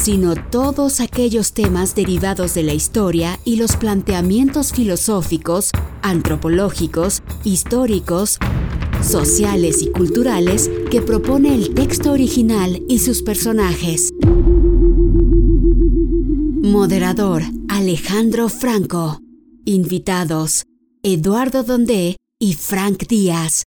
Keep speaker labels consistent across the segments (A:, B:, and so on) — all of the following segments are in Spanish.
A: sino todos aquellos temas derivados de la historia y los planteamientos filosóficos, antropológicos, históricos, sociales y culturales que propone el texto original y sus personajes. Moderador Alejandro Franco. Invitados Eduardo Dondé y Frank Díaz.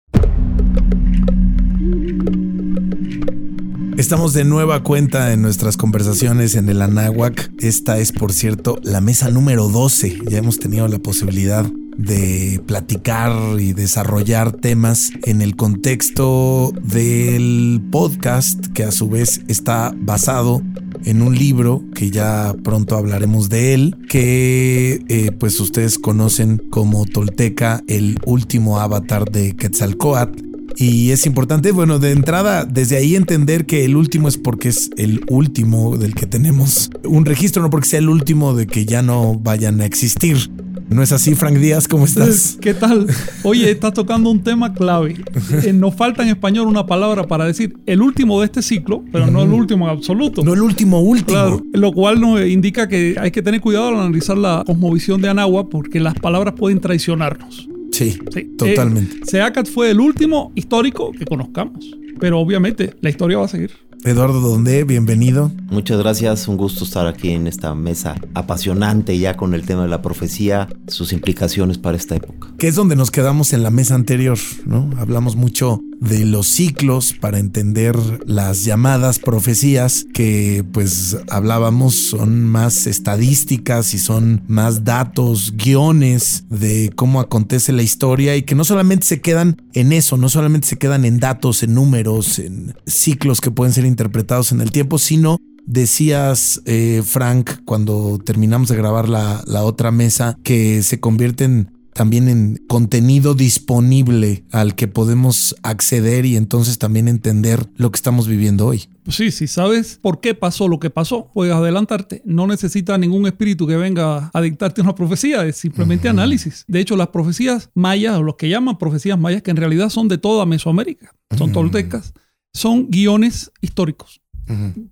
B: Estamos de nueva cuenta en nuestras conversaciones en el Anáhuac. Esta es, por cierto, la mesa número 12. Ya hemos tenido la posibilidad de platicar y desarrollar temas en el contexto del podcast, que a su vez está basado en un libro que ya pronto hablaremos de él, que eh, pues ustedes conocen como Tolteca, el último avatar de Quetzalcoatl y es importante, bueno, de entrada, desde ahí entender que el último es porque es el último del que tenemos un registro, no porque sea el último de que ya no vayan a existir. ¿No es así, Frank Díaz? ¿Cómo estás?
C: ¿Qué tal? Oye, estás tocando un tema clave. Eh, nos falta en español una palabra para decir el último de este ciclo, pero no el último en absoluto.
B: No el último último. Claro,
C: lo cual nos indica que hay que tener cuidado al analizar la cosmovisión de Anagua porque las palabras pueden traicionarnos.
B: Sí, totalmente.
C: Eh, Seacat fue el último histórico que conozcamos, pero obviamente la historia va a seguir.
B: Eduardo Donde, bienvenido.
D: Muchas gracias, un gusto estar aquí en esta mesa apasionante ya con el tema de la profecía, sus implicaciones para esta época.
B: Que es donde nos quedamos en la mesa anterior, ¿no? Hablamos mucho de los ciclos para entender las llamadas profecías que pues hablábamos son más estadísticas y son más datos, guiones de cómo acontece la historia y que no solamente se quedan en eso, no solamente se quedan en datos, en números, en ciclos que pueden ser interpretados en el tiempo, sino Decías, eh, Frank, cuando terminamos de grabar la, la otra mesa, que se convierten también en contenido disponible al que podemos acceder y entonces también entender lo que estamos viviendo hoy.
C: Pues sí, si sabes por qué pasó lo que pasó, puedes adelantarte. No necesita ningún espíritu que venga a dictarte una profecía, es simplemente análisis. De hecho, las profecías mayas, o los que llaman profecías mayas, que en realidad son de toda Mesoamérica, son toltecas, son guiones históricos.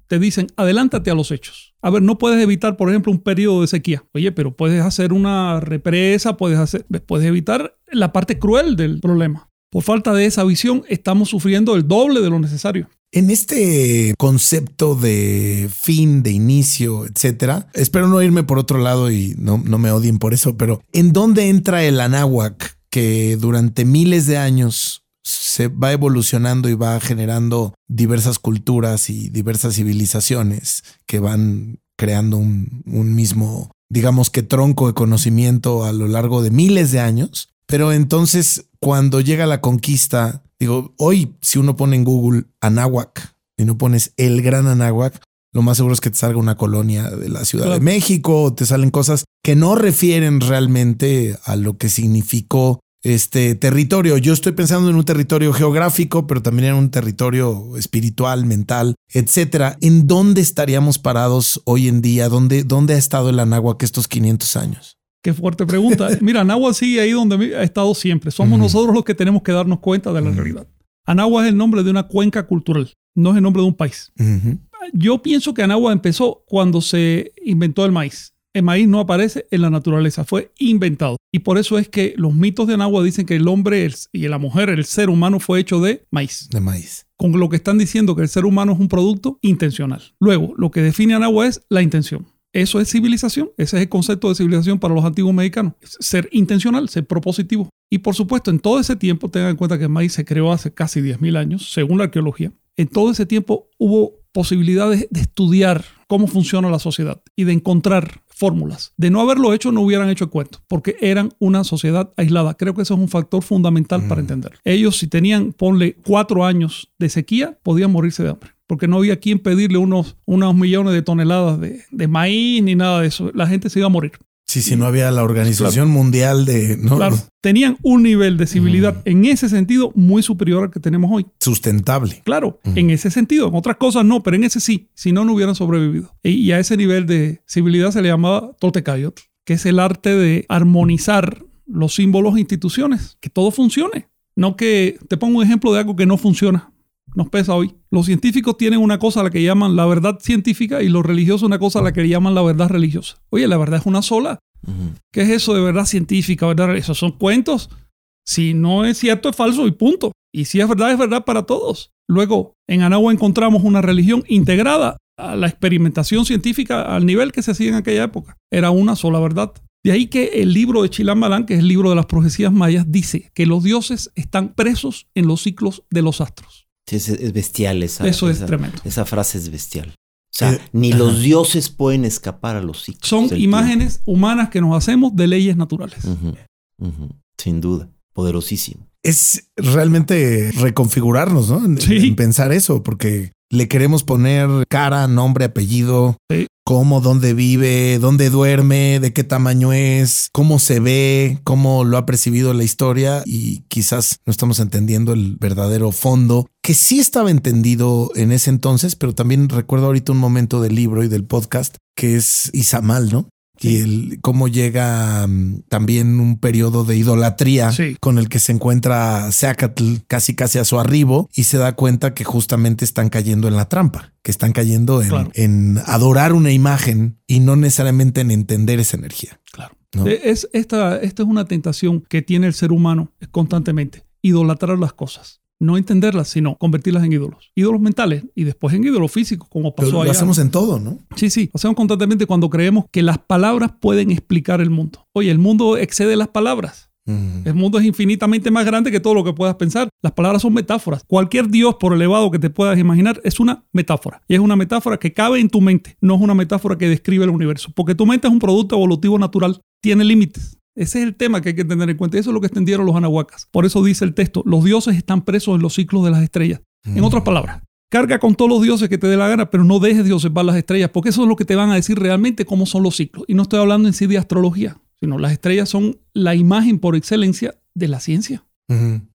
C: Te dicen, adelántate a los hechos. A ver, no puedes evitar, por ejemplo, un periodo de sequía. Oye, pero puedes hacer una represa, puedes, hacer, puedes evitar la parte cruel del problema. Por falta de esa visión, estamos sufriendo el doble de lo necesario.
B: En este concepto de fin, de inicio, etcétera, espero no irme por otro lado y no, no me odien por eso, pero ¿en dónde entra el anáhuac que durante miles de años se va evolucionando y va generando diversas culturas y diversas civilizaciones que van creando un, mismo, digamos que tronco de conocimiento a lo largo de miles de años. Pero entonces, cuando llega la conquista, digo, hoy si uno pone en Google Anáhuac y no pones el gran Anáhuac, lo más seguro es que te salga una colonia de la Ciudad de México, o te salen cosas que no refieren realmente a lo que significó este territorio. Yo estoy pensando en un territorio geográfico, pero también en un territorio espiritual, mental, etcétera. ¿En dónde estaríamos parados hoy en día? ¿Dónde, dónde ha estado el Anáhuac estos 500 años?
C: Qué fuerte pregunta. Mira, Anáhuac sigue ahí donde ha estado siempre. Somos nosotros los que tenemos que darnos cuenta de la realidad. Anáhuac es el nombre de una cuenca cultural, no es el nombre de un país. Yo pienso que Anáhuac empezó cuando se inventó el maíz el maíz no aparece en la naturaleza, fue inventado. Y por eso es que los mitos de Anagua dicen que el hombre y la mujer, el ser humano, fue hecho de maíz.
B: De maíz.
C: Con lo que están diciendo que el ser humano es un producto intencional. Luego, lo que define Anagua es la intención. Eso es civilización. Ese es el concepto de civilización para los antiguos mexicanos. Ser intencional, ser propositivo. Y por supuesto, en todo ese tiempo, tengan en cuenta que el maíz se creó hace casi 10.000 años, según la arqueología. En todo ese tiempo hubo posibilidades de estudiar cómo funciona la sociedad y de encontrar fórmulas. De no haberlo hecho, no hubieran hecho el cuento, porque eran una sociedad aislada. Creo que eso es un factor fundamental para entender. Ellos, si tenían, ponle cuatro años de sequía, podían morirse de hambre. porque no había quien pedirle unos, unos millones de toneladas de, de maíz ni nada de eso. La gente se iba a morir.
B: Sí, sí, no había la Organización Mundial de... ¿no?
C: Claro, tenían un nivel de civilidad en ese sentido muy superior al que tenemos hoy.
B: Sustentable.
C: Claro, en ese sentido. En otras cosas no, pero en ese sí. Si no, no hubieran sobrevivido. Y, y a ese nivel de civilidad se le llamaba Toltecayot, que es el arte de armonizar los símbolos e instituciones, que todo funcione. No que te pongo un ejemplo de algo que no funciona. Nos pesa hoy. Los científicos tienen una cosa a la que llaman la verdad científica y los religiosos una cosa a la que llaman la verdad religiosa. Oye, la verdad es una sola. ¿Qué es eso de verdad científica? ¿verdad? Esos son cuentos. Si no es cierto, es falso y punto. Y si es verdad, es verdad para todos. Luego, en Anagua encontramos una religión integrada a la experimentación científica al nivel que se hacía en aquella época. Era una sola verdad. De ahí que el libro de Chilambalán, que es el libro de las profecías mayas, dice que los dioses están presos en los ciclos de los astros.
D: Sí, es, es bestial esa.
C: Eso es
D: esa-
C: tremendo.
D: Esa frase es bestial. O sea,
B: Eh,
D: ni
B: ajá.
D: los dioses pueden escapar a los ciclos.
C: Son imágenes humanas que nos hacemos de leyes naturales.
D: Sin duda. Poderosísimo.
B: Es realmente reconfigurarnos, ¿no? En,
C: Sí.
B: en pensar eso, porque le queremos poner cara, nombre, apellido,
C: Sí.
B: Cómo, dónde vive, dónde duerme, de qué tamaño es, cómo se ve, cómo lo ha percibido la historia y quizás no estamos entendiendo el verdadero fondo, que sí estaba entendido en ese entonces, pero también recuerdo ahorita un momento del libro y del podcast que es Izamal, ¿no? Y el, cómo llega mm, también un periodo de idolatría
C: Sí.
B: con el que se encuentra Zacatl casi casi a su arribo y se da cuenta que justamente están cayendo en la trampa, que están cayendo en,
C: Claro.
B: en adorar una imagen y no necesariamente en entender esa energía.
C: Claro.
B: ¿no?
C: Eh, Es, esta, esta es una tentación que tiene el ser humano constantemente. Idolatrar las cosas. No entenderlas, sino convertirlas en ídolos. Ídolos mentales y después en ídolos físicos, como
B: Pero
C: pasó
B: lo
C: allá.
B: hacemos en todo, ¿no?
C: Sí, sí. Hacemos constantemente cuando creemos que las palabras pueden explicar el mundo. Oye, el mundo excede las palabras.
B: Mm.
C: El mundo es infinitamente más grande que todo lo que puedas pensar. Las palabras son metáforas. Cualquier Dios, por elevado que te puedas imaginar, es una metáfora. Y es una metáfora que cabe en tu mente, no es una metáfora que describe el universo. Porque tu mente es un producto evolutivo natural, tiene límites. Ese es el tema que hay que tener en cuenta. Eso es lo que extendieron los anahuacas. Por eso dice el texto, los dioses están presos en los ciclos de las estrellas. En otras palabras, carga con todos los dioses que te dé la gana, pero no dejes de observar las estrellas, porque eso es lo que te van a decir realmente cómo son los ciclos. Y no estoy hablando en sí de astrología, sino las estrellas son la imagen por excelencia de la ciencia.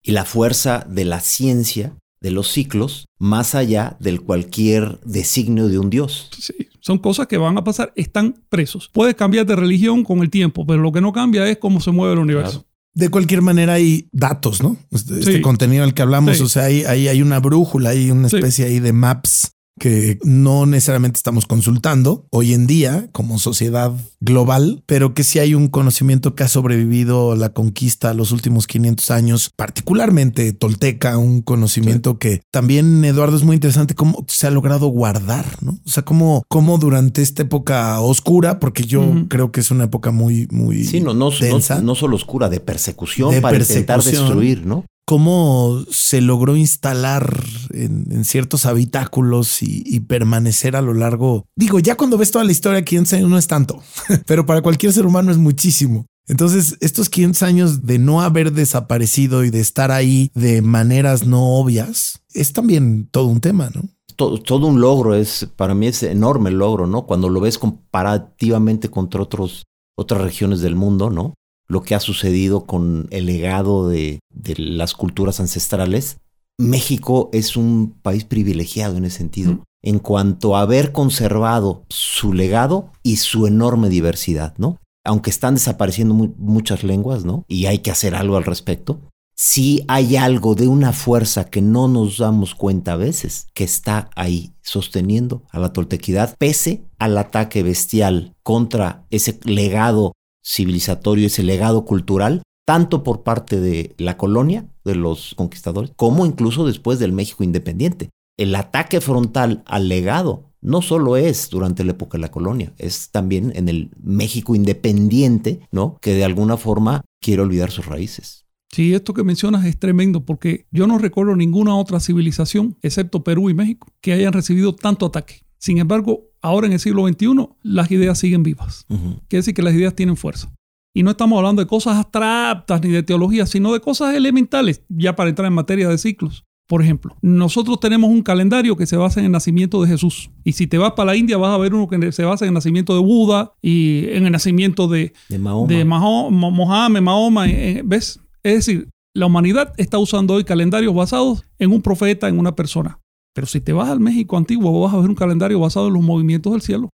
D: Y la fuerza de la ciencia, de los ciclos, más allá del cualquier designio de un dios.
C: Sí, son cosas que van a pasar, están presos. Puedes cambiar de religión con el tiempo, pero lo que no cambia es cómo se mueve el universo.
D: Claro.
B: De cualquier manera hay datos, ¿no? Este, este
C: Sí.
B: contenido al que hablamos,
C: Sí.
B: o sea, hay, hay, hay una brújula, hay una
C: Sí.
B: especie ahí de maps que no necesariamente estamos consultando hoy en día como sociedad global, pero que sí hay un conocimiento que ha sobrevivido la conquista a los últimos 500 años, particularmente tolteca, un conocimiento que también, Eduardo, es muy interesante cómo se ha logrado guardar, ¿no? O sea, cómo, cómo durante esta época oscura, porque yo creo que es una época muy, muy
D: Sí, no, no,
B: densa.
D: no solo oscura, de persecución
B: De
D: para intentar destruir, ¿no?
B: Cómo se logró instalar en, ciertos habitáculos y, y permanecer a lo largo. Digo, ya cuando ves toda la historia, 500 años no es tanto, pero para cualquier ser humano es muchísimo. Entonces, estos 500 años de no haber desaparecido y de estar ahí de maneras no obvias, es también todo un tema, ¿no?
D: Todo, todo un logro, es, para mí es enorme el logro, ¿no? Cuando lo ves comparativamente contra otros, otras regiones del mundo, ¿no? Lo que ha sucedido con el legado de, de las culturas ancestrales. México es un país privilegiado en ese sentido,
C: Mm.
D: en cuanto a haber conservado su legado y su enorme diversidad, ¿no? Aunque están desapareciendo mu- muchas lenguas, ¿no? Y hay que hacer algo al respecto. Sí hay algo de una fuerza que no nos damos cuenta a veces, que está ahí sosteniendo a la toltequidad, pese al ataque bestial contra ese legado civilizatorio, ese legado cultural, tanto por parte de la colonia, de los conquistadores, como incluso después del México independiente. El ataque frontal al legado no solo es durante la época de la colonia, es también en el México independiente, ¿no? Que de alguna forma quiere olvidar sus raíces.
C: Sí, esto que mencionas es tremendo porque yo no recuerdo ninguna otra civilización, excepto Perú y México, que hayan recibido tanto ataque. Sin embargo, ahora en el siglo XXI, las ideas siguen vivas.
D: Ujú.
C: Quiere decir que las ideas tienen fuerza. Y no estamos hablando de cosas abstractas ni de teología, sino de cosas elementales, ya para entrar en materia de ciclos. Por ejemplo, nosotros tenemos un calendario que se basa en el nacimiento de Jesús. Y si te vas para la India vas a ver uno que se basa en el nacimiento de Buda y en el nacimiento de,
D: De Mahoma.
C: de Mohammed, Mahoma. eh, ¿Ves? Es decir, la humanidad está usando hoy calendarios basados en un profeta, en una persona. Pero si te vas al México antiguo, vas a ver un calendario basado en los movimientos del cielo.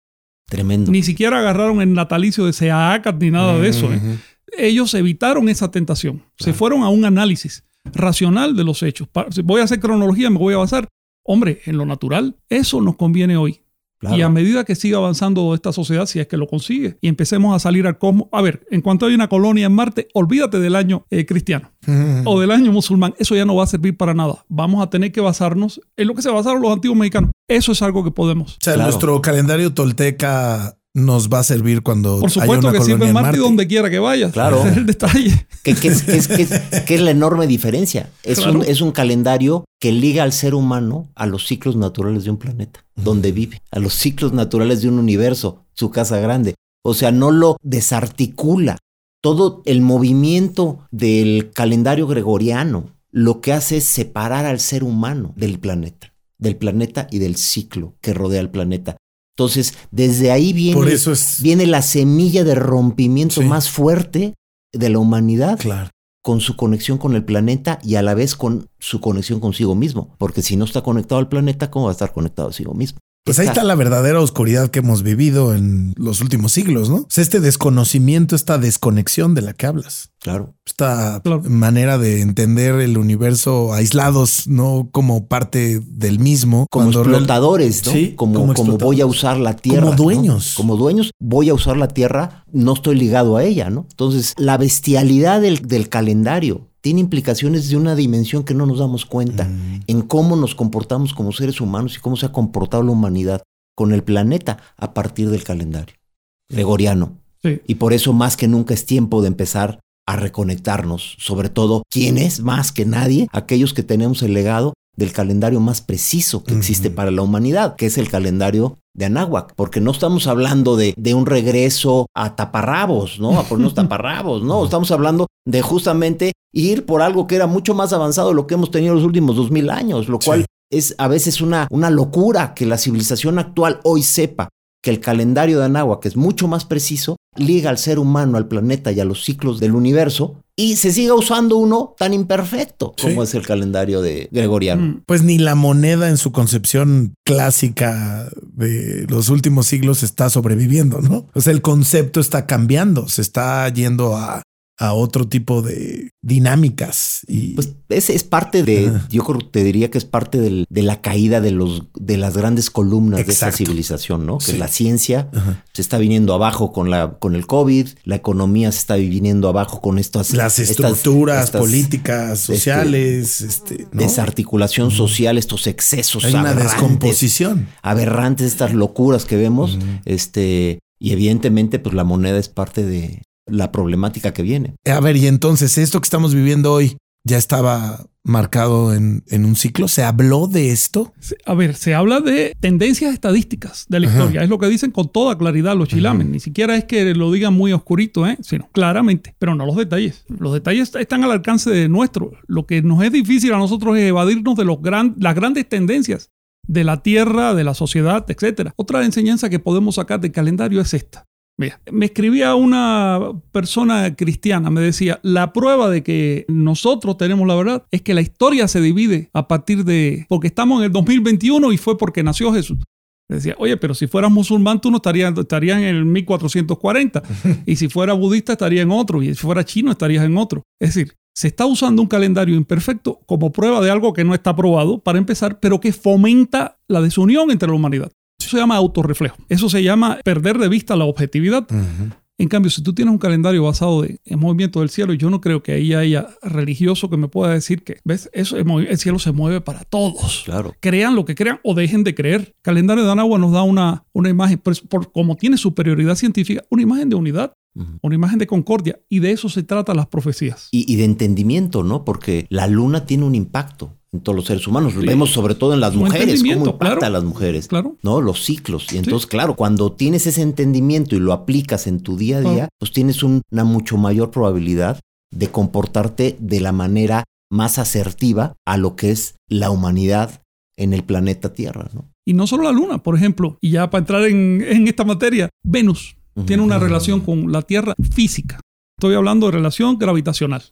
D: Tremendo.
C: Ni siquiera agarraron el natalicio de Seacat ni nada de eso. ¿eh? Ellos evitaron esa tentación. Se fueron a un análisis racional de los hechos. Voy a hacer cronología, me voy a basar, hombre, en lo natural. Eso nos conviene hoy.
D: Claro.
C: Y a medida que siga avanzando esta sociedad, si es que lo consigue, y empecemos a salir al cosmos. A ver, en cuanto hay una colonia en Marte, olvídate del año eh, cristiano o del año musulmán. Eso ya no va a servir para nada. Vamos a tener que basarnos en lo que se basaron los antiguos mexicanos. Eso es algo que podemos.
B: O sea,
D: Claro.
B: nuestro calendario tolteca nos va a servir cuando
C: Por
B: haya
C: supuesto
B: una
C: que sirve
B: colonia
C: en
B: en
C: Marte,
B: Marte.
C: donde quiera que vayas.
D: Claro.
C: Ese es el detalle.
D: ¿Qué, qué es, qué es- qué es- qué es la enorme diferencia? Es,
C: Claro.
D: un, es un calendario que liga al ser humano a los ciclos naturales de un planeta, donde vive, a los ciclos naturales de un universo, su casa grande. O sea, no lo desarticula. Todo el movimiento del calendario gregoriano lo que hace es separar al ser humano del planeta, del planeta y del ciclo que rodea al planeta. Entonces, desde ahí viene,
B: Por eso es
D: viene la semilla de rompimiento
B: Sí.
D: más fuerte de la humanidad
B: claro.
D: con su conexión con el planeta y a la vez con su conexión consigo mismo. Porque si no está conectado al planeta, ¿cómo va a estar conectado a sí mismo?
B: Pues ahí está la verdadera oscuridad que hemos vivido en los últimos siglos, ¿no? Sea, este desconocimiento, esta desconexión de la que hablas.
D: Claro.
B: Esta
C: Claro.
B: manera de entender el universo aislados, no como parte del mismo.
D: Como explotadores, ¿no?
B: Sí,
D: como,
B: como
D: como voy a usar la tierra.
B: Como
D: ¿no?
B: dueños.
D: Como dueños, voy a usar la tierra, no estoy ligado a ella, ¿no? Entonces, la bestialidad del, del calendario tiene implicaciones de una dimensión que no nos damos cuenta
B: Mm.
D: en cómo nos comportamos como seres humanos y cómo se ha comportado la humanidad con el planeta a partir del calendario gregoriano.
C: Sí.
D: Y por eso más que nunca es tiempo de empezar a reconectarnos, sobre todo, ¿quién es más que nadie? Aquellos que tenemos el legado del calendario más preciso que existe para la humanidad, que es el calendario de Anáhuac, porque no estamos hablando de, de un regreso a taparrabos, ¿no? A ponernos taparrabos, no, estamos hablando de justamente ir por algo que era mucho más avanzado de lo que hemos tenido los últimos dos mil años, lo cual
B: Sí.
D: es a veces una, una locura que la civilización actual hoy sepa que el calendario de Anáhuac es mucho más preciso, liga al ser humano, al planeta y a los ciclos del universo, y se siga usando uno tan imperfecto como
B: Sí.
D: es el calendario de Gregoriano.
C: Mm.
B: Pues ni la moneda en su concepción clásica de los últimos siglos está sobreviviendo, ¿no? O sea, el concepto está cambiando, se está yendo a, a otro tipo de dinámicas y
D: Pues ese es parte de,
B: Ajá.
D: yo creo, te diría que es parte del- de la caída de, los, de las grandes columnas de esta
B: Exacto.
D: civilización, ¿no? Que la ciencia
B: Ajá.
D: se está viniendo abajo con, la, con el COVID, la economía se está viniendo abajo con estas...
B: las estructuras
D: estas
B: políticas, sociales, este, ¿no?
D: Desarticulación social, estos excesos
B: Hay una
D: aberrantes,
B: descomposición.
D: aberrantes, estas locuras que vemos, este, y evidentemente, pues la moneda es parte de la problemática que viene.
B: A ver, y entonces, esto que estamos viviendo hoy ya estaba marcado en, en un ciclo. ¿Se habló de esto?
C: A ver, se habla de tendencias estadísticas de la
B: Ajá.
C: historia. Es lo que dicen con toda claridad los chilamen. Ni siquiera es que lo digan muy oscurito, ¿eh? sino claramente, pero no los detalles. Los detalles están al alcance de nuestro. Lo que nos es difícil a nosotros es evadirnos de los gran- las grandes tendencias de la tierra, de la sociedad, etc. Otra enseñanza que podemos sacar del calendario es esta. Mira, me escribía una persona cristiana, me decía, la prueba de que nosotros tenemos la verdad es que la historia se divide a partir de, porque estamos en el 2021 y fue porque nació Jesús. Decía, oye, pero si fueras musulmán tú no estarías, estarías en el 1440 y si fueras budista estaría en otro y si fuera chino estarías en otro. Es decir, se está usando un calendario imperfecto como prueba de algo que no está probado para empezar, pero que fomenta la desunión entre la humanidad. Eso se llama autorreflejo. Eso se llama perder de vista la objetividad. En cambio, si tú tienes un calendario basado de- en movimiento del cielo, yo no creo que ahí haya religioso que me pueda decir que, ¿ves? Eso, el, el cielo se mueve para todos.
D: Claro.
C: Crean lo que crean o dejen de creer. Calendario de Anagua nos da una, una imagen, pues, por, como tiene superioridad científica, una imagen de unidad, una imagen de concordia. Y de eso se tratan las profecías.
D: Y, y de entendimiento, ¿no? Porque la luna tiene un impacto en todos los seres humanos. Lo
C: Sí.
D: vemos sobre todo en las mujeres, cómo impacta
C: claro.
D: a las mujeres.
C: Claro.
D: ¿no? Los ciclos. Y entonces, claro, cuando tienes ese entendimiento y lo aplicas en tu día a día, pues tienes un- una mucho mayor probabilidad de comportarte de la manera más asertiva a lo que es la humanidad en el planeta Tierra. ¿no?
C: Y no solo la Luna, por ejemplo, y ya para entrar en, en esta materia, Venus tiene una relación con la Tierra física. Estoy hablando de relación gravitacional.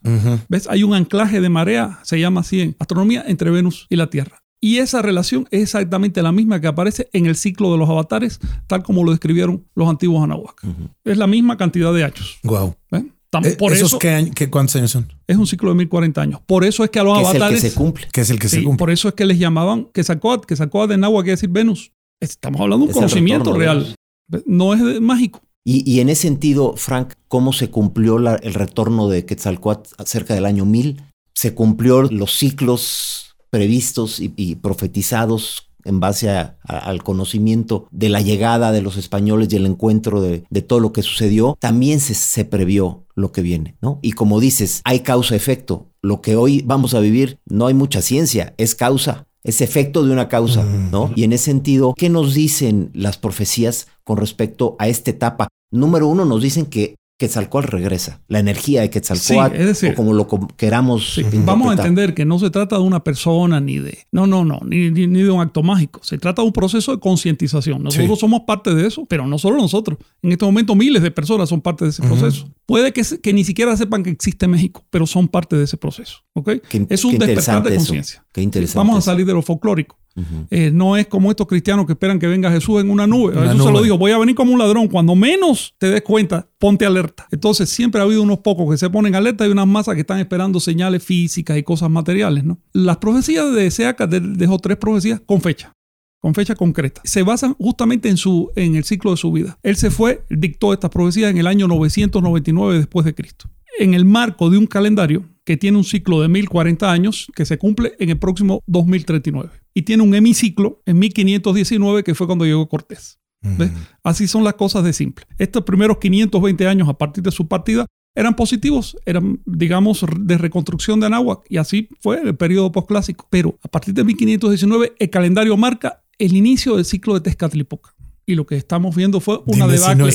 C: ¿Ves? Hay un anclaje de marea, se llama así en astronomía, entre Venus y la Tierra. Y esa relación es exactamente la misma que aparece en el ciclo de los avatares, tal como lo describieron los antiguos Anahuac. Es la misma cantidad de años.
B: Wow. Eh,
C: por
B: ¿Esos
C: eso
B: qué, año- qué- cuántos años son?
C: es un ciclo de 1040 años. Por eso es que a los
D: Que es el
C: avatares.
D: que se cumple.
B: Que es el que
C: Sí,
B: se cumple.
C: por eso es que les llamaban que sacó que sacó de Nahua, quiere decir Venus. Estamos hablando de un
D: Es
C: conocimiento real. No es de- mágico.
D: Y, y en ese sentido, Frank, ¿cómo se cumplió la- el retorno de Quetzalcoatl cerca del año 1000? ¿Se cumplió los ciclos previstos y, y profetizados en base a- a- al conocimiento de la llegada de los españoles y el encuentro de, de todo lo que sucedió? También se, se previó lo que viene, ¿no? Y como dices, hay causa-efecto. Lo que hoy vamos a vivir, no hay mucha ciencia, es causa. Es efecto de una causa, ¿no? Y en ese sentido, ¿qué nos dicen las profecías con respecto a esta etapa? Número uno, nos dicen que Quetzalcóatl regresa, la energía de Quetzalcóatl,
C: Sí, es decir,
D: o como lo queramos
C: Sí. Vamos a entender que no se trata de una persona ni de. No, no, no, ni, ni- ni de un acto mágico. Se trata de un proceso de concientización. Nosotros
B: Sí.
C: somos parte de eso, pero no solo nosotros. En este momento miles de personas son parte de ese proceso. Puede que, que ni siquiera sepan que existe México, pero son parte de ese proceso. ¿ok?
D: Qué-
C: es un despertar de conciencia.
D: Qué interesante
C: Vamos a salir de lo folclórico. Eh, no es como estos cristianos que esperan que venga Jesús en una nube.
B: Una
C: Jesús se lo dijo, voy a venir como un ladrón. Cuando menos te des cuenta, ponte alerta. Entonces siempre ha habido unos pocos que se ponen alerta y unas masas que están esperando señales físicas y cosas materiales. ¿no? Las profecías de Seaca de- dejó tres profecías con fecha. Con fecha concreta. Se basan justamente en, su, en el ciclo de su vida. Él se fue, dictó estas profecías en el año 999 después de Cristo. En el marco de un calendario que tiene un ciclo de 1040 años que se cumple en el próximo 2039. Y tiene un hemiciclo en 1519 que fue cuando llegó Cortés. ¿Ves? Así son las cosas de simple. Estos primeros 520 años a partir de su partida eran positivos, eran, digamos, de reconstrucción de Anáhuac. Y así fue el periodo posclásico. Pero a partir de 1519 el calendario marca el inicio del ciclo de Tezcatlipoca. Y lo que estamos viendo fue una
B: Dime si no
C: debacle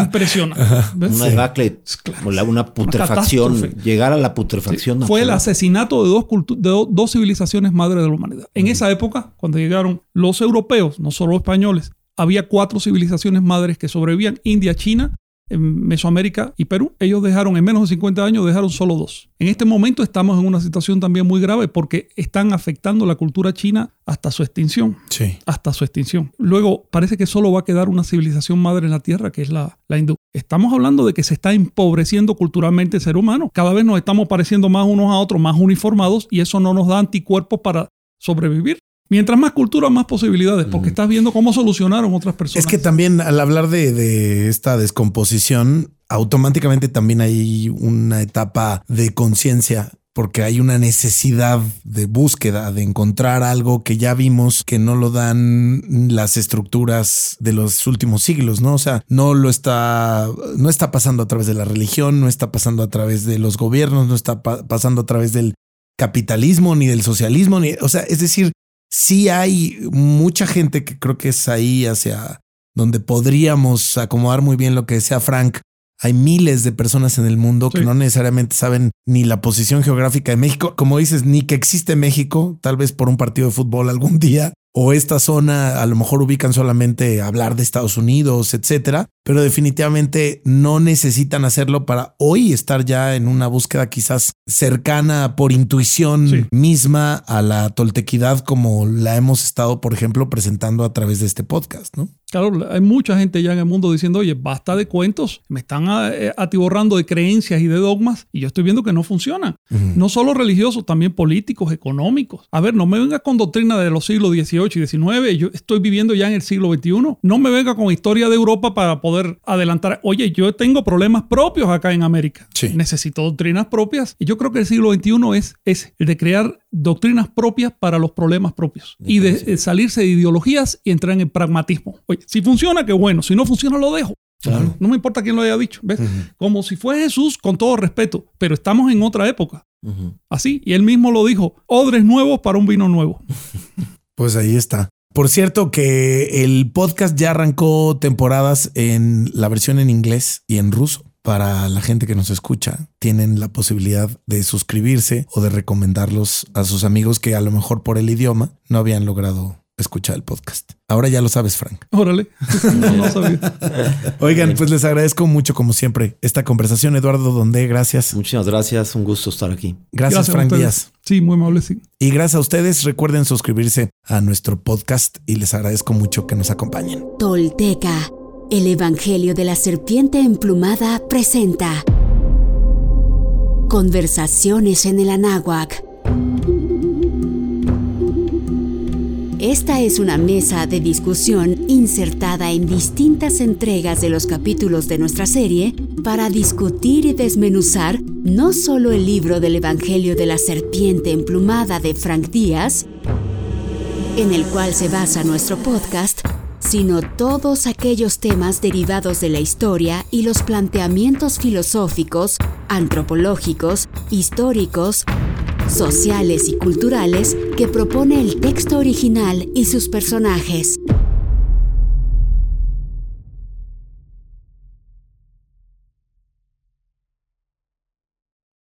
C: impresionante.
D: Una
B: Sí.
D: debacle,
C: Claro.
D: una putrefacción, llegar a la putrefacción.
C: Fue el asesinato de dos, cultu- de do- dos civilizaciones madres de la humanidad. En esa época, cuando llegaron los europeos, no solo los españoles, había cuatro civilizaciones madres que sobrevivían, India, China, en Mesoamérica y Perú. Ellos dejaron, en menos de 50 años, dejaron solo dos. En este momento estamos en una situación también muy grave porque están afectando la cultura china hasta su extinción
B: Sí.
C: hasta su extinción. Luego parece que solo va a quedar una civilización madre en la Tierra, que es la, la hindú. Estamos hablando de que se está empobreciendo culturalmente el ser humano. Cada vez nos estamos pareciendo más unos a otros, más uniformados, y eso no nos da anticuerpos para sobrevivir. Mientras más cultura, más posibilidades, porque estás viendo cómo solucionaron otras personas.
B: Es que también al hablar de, de esta descomposición, automáticamente también hay una etapa de conciencia porque hay una necesidad de búsqueda, de encontrar algo que ya vimos que no lo dan las estructuras de los últimos siglos, ¿no? O sea, no lo está, no está pasando a través de la religión, no está pasando a través de los gobiernos, no está pa- pasando a través del capitalismo ni del socialismo, ni, o sea, es decir, sí hay mucha gente que creo que es ahí hacia donde podríamos acomodar muy bien lo que decía Frank. Hay miles de personas en el mundo que no necesariamente saben ni la posición geográfica de México, como dices, ni que existe México, tal vez por un partido de fútbol algún día, o esta zona a lo mejor ubican solamente hablar de Estados Unidos, etcétera, pero definitivamente no necesitan hacerlo para hoy estar ya en una búsqueda quizás cercana por intuición
C: Sí.
B: misma a la toltequidad como la hemos estado, por ejemplo, presentando a través de este podcast, ¿no?
C: Claro, hay mucha gente ya en el mundo diciendo, oye, basta de cuentos, me están eh, atiborrando de creencias y de dogmas y yo estoy viendo que no funcionan. No solo religiosos, también políticos, económicos. A ver, no me venga con doctrina de los siglos XVIII y XIX, yo estoy viviendo ya en el siglo XXI. No me venga con historia de Europa para poder adelantar, oye, yo tengo problemas propios acá en América.
B: Sí.
C: Necesito doctrinas propias. Y yo creo que el siglo XXI es, es el de crear doctrinas propias para los problemas propios y de eh, salirse de ideologías y entrar en el pragmatismo. Oye, si funciona, qué bueno. Si no funciona, lo dejo.
B: Claro.
C: No me importa quién lo haya dicho. ¿ves? Como si fue Jesús, con todo respeto, pero estamos en otra época.
D: Ujú.
C: Así, y él mismo lo dijo, odres nuevos para un vino nuevo.
B: Pues ahí está. Por cierto que el podcast ya arrancó temporadas en la versión en inglés y en ruso. para la gente que nos escucha. Tienen la posibilidad de suscribirse o de recomendarlos a sus amigos que a lo mejor por el idioma no habían logrado escuchar el podcast. Ahora ya lo sabes, Frank.
C: Órale. No, no sabía.
B: Oigan, pues les agradezco mucho, como siempre, esta conversación. Eduardo Donde, gracias.
D: Muchísimas gracias. Un gusto estar aquí.
B: Gracias,
C: a
B: Frank. Díaz.
C: Sí, muy amable, sí.
B: Y gracias a ustedes, recuerden suscribirse a nuestro podcast y les agradezco mucho que nos acompañen.
A: Tolteca, el Evangelio de la Serpiente Emplumada presenta Conversaciones en el Anáhuac. Esta es una mesa de discusión insertada en distintas entregas de los capítulos de nuestra serie para discutir y desmenuzar no solo el libro del Evangelio de la Serpiente Emplumada de Frank Díaz, en el cual se basa nuestro podcast, sino todos aquellos temas derivados de la historia y los planteamientos filosóficos, antropológicos, históricos, sociales y culturales que propone el texto original y sus personajes.